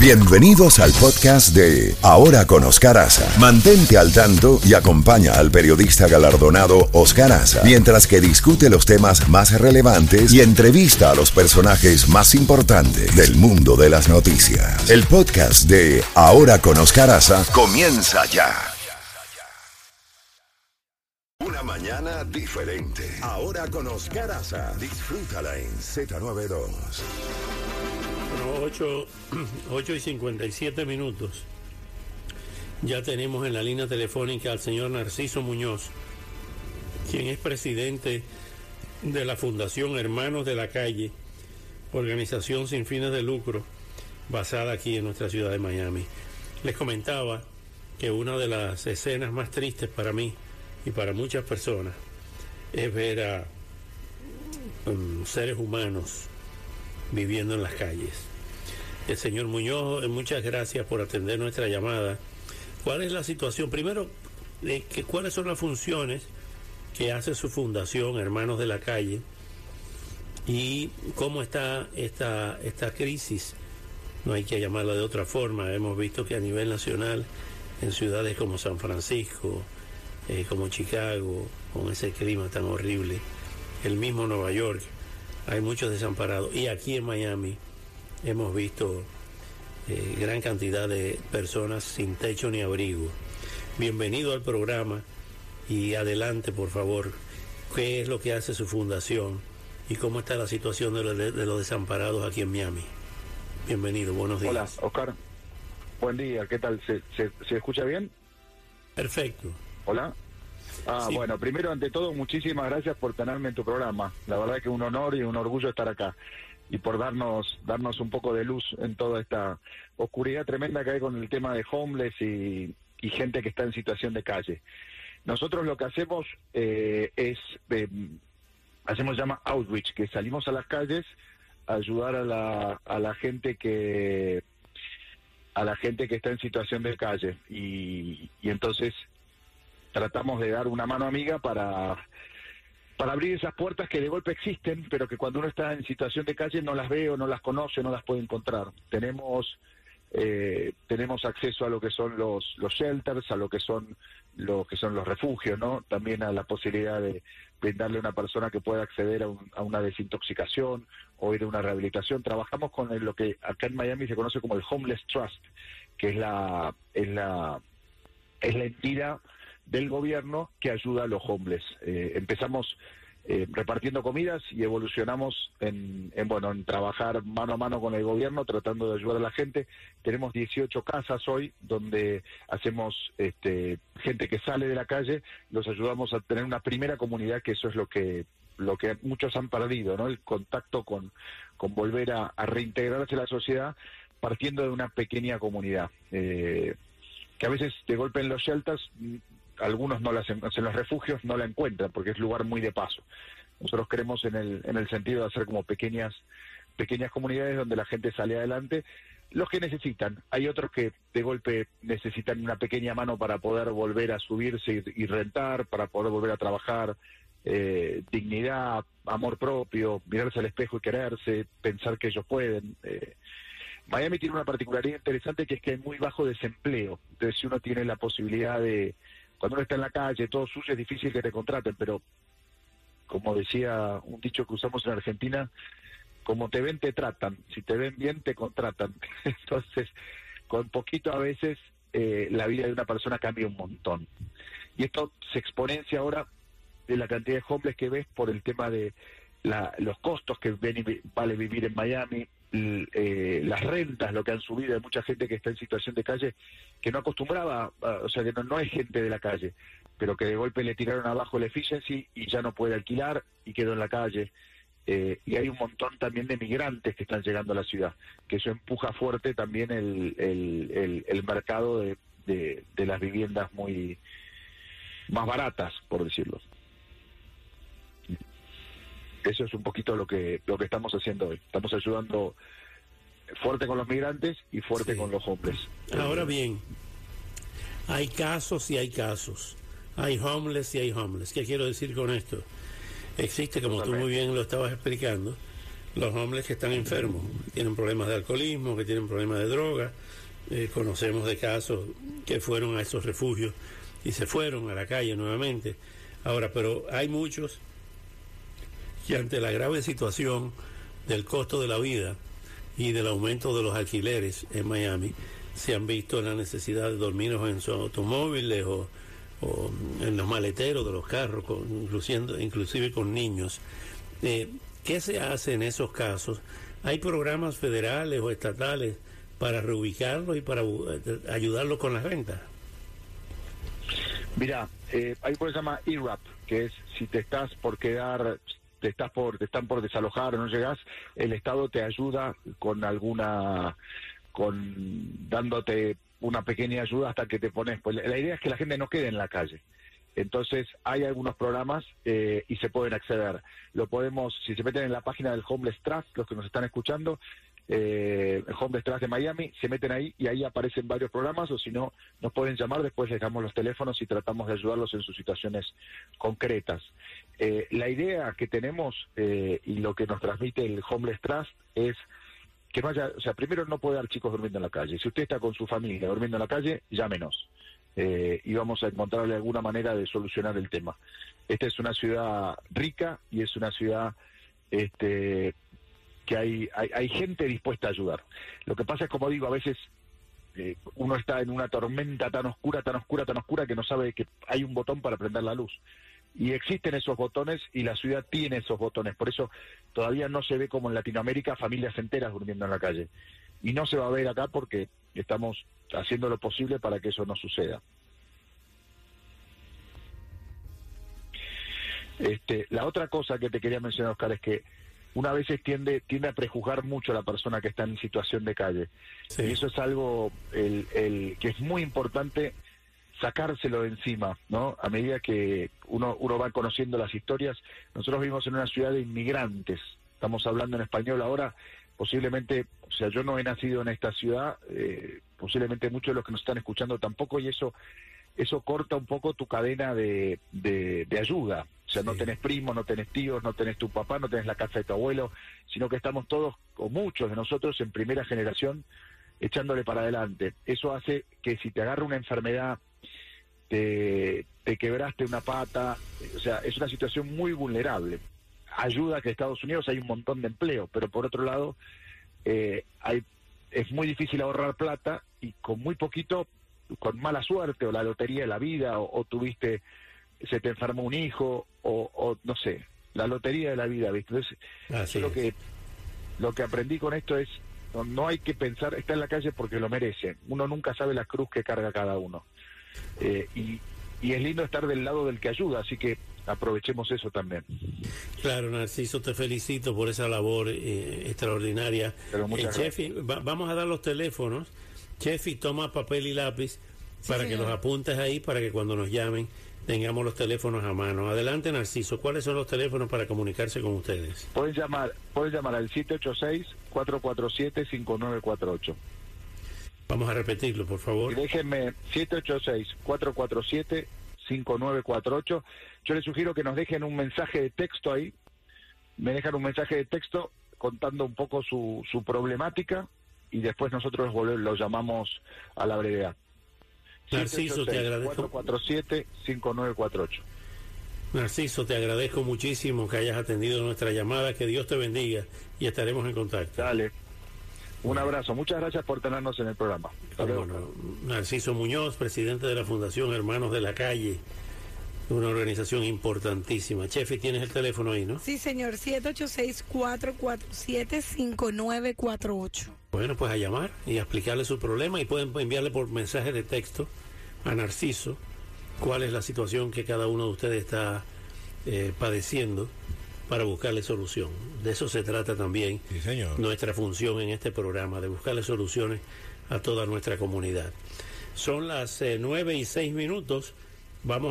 Bienvenidos al podcast de Ahora con Oscar Aza. Mantente al tanto y acompaña al periodista galardonado Oscar Aza mientras que discute los temas más relevantes y entrevista a los personajes más importantes del mundo de las noticias. El podcast de Ahora con Oscar Aza comienza ya. Una mañana diferente. Ahora con Oscar Aza. Disfrútala en Z92. Bueno, 8, 8 y 57 minutos. Ya tenemos en la línea telefónica al señor Narciso Muñoz, quien es presidente de la Fundación Hermanos de la Calle, organización sin fines de lucro, basada aquí en nuestra ciudad de Miami. Les comentaba que una de las escenas más tristes para mí y para muchas personas es ver a um, seres humanos viviendo en las calles. El señor Muñoz, eh, muchas gracias por atender nuestra llamada. ¿Cuál es la situación? Primero, eh, ¿cuáles son las funciones que hace su fundación, Hermanos de la Calle? ¿Y cómo está esta, esta crisis? No hay que llamarla de otra forma. Hemos visto que a nivel nacional, en ciudades como San Francisco, eh, como Chicago, con ese clima tan horrible, el mismo Nueva York, hay muchos desamparados. Y aquí en Miami hemos visto eh, gran cantidad de personas sin techo ni abrigo. Bienvenido al programa y adelante, por favor. ¿Qué es lo que hace su fundación y cómo está la situación de, los- de los desamparados aquí en Miami? Bienvenido, buenos días. Hola, Oscar. Buen día, ¿qué tal? ¿Se, se, se escucha bien? Perfecto. Hola. Ah, Sí. bueno, primero, ante todo, muchísimas gracias por tenerme en tu programa. La verdad que un honor y un orgullo estar acá y por darnos darnos un poco de luz en toda esta oscuridad tremenda que hay con el tema de homeless y, gente que está en situación de calle. Nosotros lo que hacemos eh, es, eh, hacemos llama outreach, que salimos a las calles a ayudar a la, a la gente que a la gente que está en situación de calle y entonces tratamos de dar una mano amiga para para abrir esas puertas que de golpe existen, pero que cuando uno está en situación de calle no las ve o no las conoce, no las puede encontrar. Tenemos eh, tenemos acceso a lo que son los los shelters, a lo que son lo que son los refugios, ¿no? También a la posibilidad de brindarle a una persona que pueda acceder a, un- a una desintoxicación o ir a una rehabilitación. Trabajamos con el- lo que acá en Miami se conoce como el Homeless Trust, que es la es la es la entidad del gobierno que ayuda a los homeless. Eh, empezamos eh, repartiendo comidas y evolucionamos en, en, bueno en trabajar mano a mano con el gobierno tratando de ayudar a la gente. Tenemos 18 casas hoy donde hacemos este, gente que sale de la calle, los ayudamos a tener una primera comunidad que eso es lo que lo que muchos han perdido, ¿no? El contacto con, con volver a, reintegrarse a la sociedad partiendo de una pequeña comunidad. Eh, que a veces de golpe en los shelters algunos no las en los refugios no la encuentran porque es lugar muy de paso. Nosotros creemos en el en el sentido de hacer como pequeñas pequeñas comunidades donde la gente sale adelante los que necesitan. Hay otros que de golpe necesitan una pequeña mano para poder volver a subirse y, y rentar, para poder volver a trabajar, eh, dignidad, amor propio, mirarse al espejo y quererse, pensar que ellos pueden. eh, Miami tiene una particularidad interesante que es que hay muy bajo desempleo. Entonces, si uno tiene la posibilidad de, cuando uno está en la calle, todo sucio, es difícil que te contraten, pero como decía un dicho que usamos en Argentina, como te ven, te tratan. Si te ven bien, te contratan. Entonces, con poquito a veces, eh, la vida de una persona cambia un montón. Y esto se exponencia ahora de la cantidad de homeless que ves por el tema de la- los costos que ven y vale vivir en Miami, eh, las rentas, lo que han subido, hay mucha gente que está en situación de calle que no acostumbraba, a- o sea, que no, no es gente de la calle, pero que de golpe le tiraron abajo el efficiency y ya no puede alquilar y quedó en la calle. Eh, y hay un montón también de migrantes que están llegando a la ciudad, que eso empuja fuerte también el, el, el- el mercado de, de, de las viviendas muy más baratas, por decirlo. Eso es un poquito lo que lo que estamos haciendo hoy. Estamos ayudando fuerte con los migrantes y fuerte Sí. con los hombres. Ahora bien, hay casos y hay casos. Hay homeless y hay homeless. ¿Qué quiero decir con esto? Existe, como tú muy bien lo estabas explicando, los hombres que están enfermos, que tienen problemas de alcoholismo, que tienen problemas de droga. Eh, conocemos de casos que fueron a esos refugios y se fueron a la calle nuevamente. Ahora, pero hay muchos que ante la grave situación del costo de la vida y del aumento de los alquileres en Miami, se han visto en la necesidad de dormir en sus automóviles o, en los maleteros de los carros, inclusive, inclusive con niños. Eh, ¿Qué se hace en esos casos? ¿Hay programas federales o estatales para reubicarlos y para eh, ayudarlos con las rentas? Mira, eh, hay se llama IRAP, que es si te estás por quedar, te estás por, te están por desalojar o no llegas, el Estado te ayuda con alguna, con dándote una pequeña ayuda hasta que te pones. Pues la idea es que la gente no quede en la calle. Entonces hay algunos programas eh, y se pueden acceder. Lo podemos, si se meten en la página del Homeless Trust, los que nos están escuchando, eh, el Homeless Trust de Miami, se meten ahí y ahí aparecen varios programas o si no, nos pueden llamar, después les damos los teléfonos y tratamos de ayudarlos en sus situaciones concretas. Eh, la idea que tenemos eh, y lo que nos transmite el Homeless Trust es que vaya, o sea, primero no puede dar chicos durmiendo en la calle. Si usted está con su familia durmiendo en la calle, llámenos. Eh, y vamos a encontrarle alguna manera de solucionar el tema. Esta es una ciudad rica y es una ciudad este, que hay, hay, gente dispuesta a ayudar. Lo que pasa es, como digo, a veces eh, uno está en una tormenta tan oscura, tan oscura, tan oscura que no sabe que hay un botón para prender la luz. Y existen esos botones y la ciudad tiene esos botones. Por eso todavía no se ve como en Latinoamérica familias enteras durmiendo en la calle. Y no se va a ver acá porque estamos haciendo lo posible para que eso no suceda. Este, la otra cosa que te quería mencionar, Oscar, es que una vez tiende, tiende a prejugar mucho a la persona que está en situación de calle. Y eso es algo el, el, que es muy importante sacárselo de encima, ¿no? A medida que uno, uno va conociendo las historias, nosotros vivimos en una ciudad de inmigrantes, estamos hablando en español ahora, posiblemente, o sea, yo no he nacido en esta ciudad, eh, posiblemente muchos de los que nos están escuchando tampoco, y eso eso corta un poco tu cadena de, de, ayuda. O sea, no tenés primos, no tenés tíos, no tenés tu papá, no tenés la casa de tu abuelo, sino que estamos todos, o muchos de nosotros, en primera generación, echándole para adelante. Eso hace que si te agarra una enfermedad, te, te quebraste una pata, o sea, es una situación muy vulnerable. Ayuda que Estados Unidos hay un montón de empleo, pero por otro lado, eh, hay, es muy difícil ahorrar plata y con muy poquito con mala suerte o la lotería de la vida o, tuviste, se te enfermó un hijo o, no sé, la lotería de la vida, ¿viste? Entonces, lo que, lo que aprendí con esto es, no, hay que pensar, está en la calle porque lo merece. Uno nunca sabe la cruz que carga cada uno. Eh, y, y es lindo estar del lado del que ayuda, así que aprovechemos eso también. Claro, Narciso, te felicito por esa labor eh, extraordinaria. Eh, vamos a dar los teléfonos Chefi, toma papel y lápiz para que los apuntes ahí, para que cuando nos llamen tengamos los teléfonos a mano. Adelante, Narciso, ¿cuáles son los teléfonos para comunicarse con ustedes? Pueden llamar, pueden llamar al 786-447-5948. Vamos a repetirlo, por favor. Y déjenme 786-447-5948. Yo les sugiero que nos dejen un mensaje de texto ahí. Me dejan un mensaje de texto contando un poco su, su problemática y después nosotros lo llamamos a la brevedad. Narciso, te agradezco. 447-5948. Narciso, te agradezco muchísimo que hayas atendido nuestra llamada, que Dios te bendiga y estaremos en contacto. Dale. Un abrazo, muchas gracias por tenernos en el programa. Narciso Muñoz, presidente de la Fundación Hermanos de la Calle una organización importantísima. Chefi, tienes el teléfono ahí, ¿no? Sí, señor, 786-447-5948. Bueno, pues a llamar y a explicarle su problema y pueden enviarle por mensaje de texto a Narciso cuál es la situación que cada uno de ustedes está eh, padeciendo para buscarle solución. De eso se trata también nuestra función en este programa, de buscarle soluciones a toda nuestra comunidad. Son las eh, nueve y seis minutos. Vamos